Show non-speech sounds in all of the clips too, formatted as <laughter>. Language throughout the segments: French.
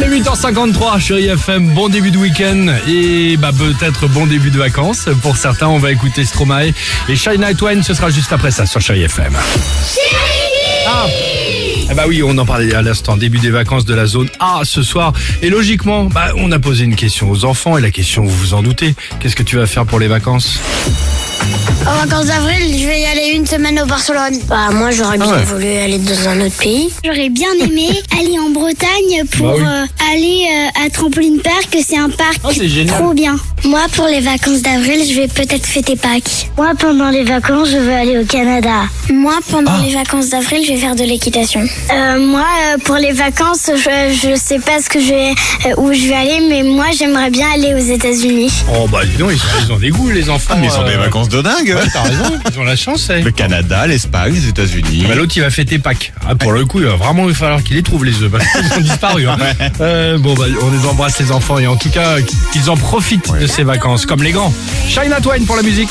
18h53, chérie FM, bon début de week-end et bah peut-être bon début de vacances. Pour certains, on va écouter Stromae et Shine Night One, ce sera juste après ça sur chérie FM. Ah eh bah oui, on en parlait à l'instant, début des vacances de la zone A ce soir. Et logiquement, bah, on a posé une question aux enfants et la question, vous vous en doutez, qu'est-ce que tu vas faire pour les vacances? En vacances d'avril, je vais y aller une semaine au Barcelone. Bah, moi, j'aurais bien ouais. voulu aller dans un autre pays. J'aurais bien aimé <laughs> aller en Bretagne pour Bah oui. euh, euh, à Trampoline Park, c'est un parc Oh, c'est génial. trop bien. Moi, pour les vacances d'avril, je vais peut-être fêter Pâques. Moi, pendant les vacances, je veux aller au Canada. Moi, pendant Ah. les vacances d'avril, je vais faire de l'équitation. Euh, moi, euh, pour les vacances, je, je sais pas ce que je vais, euh, où je vais aller, mais moi, j'aimerais bien aller aux États-Unis. Oh bah dis donc, ils, ils ont des goûts les enfants. Ah, mais ils ont euh, des vacances de dingue. Ouais, t'as raison, ils ont la chance. eh. Le Canada, l'Espagne, les États-Unis. Bah, L'autre il va fêter Pâques. Ah, pour le coup, il va vraiment falloir qu'il les trouve les œufs parce qu'ils ont disparu. hein. <laughs> Euh, bon bah on les embrasse les enfants et en tout cas qu'ils en profitent de ces vacances comme les grands. Shine Twain pour la musique.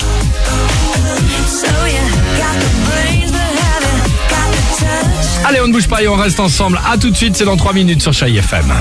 Allez on ne bouge pas et on reste ensemble. À tout de suite, c'est dans 3 minutes sur Chai FM.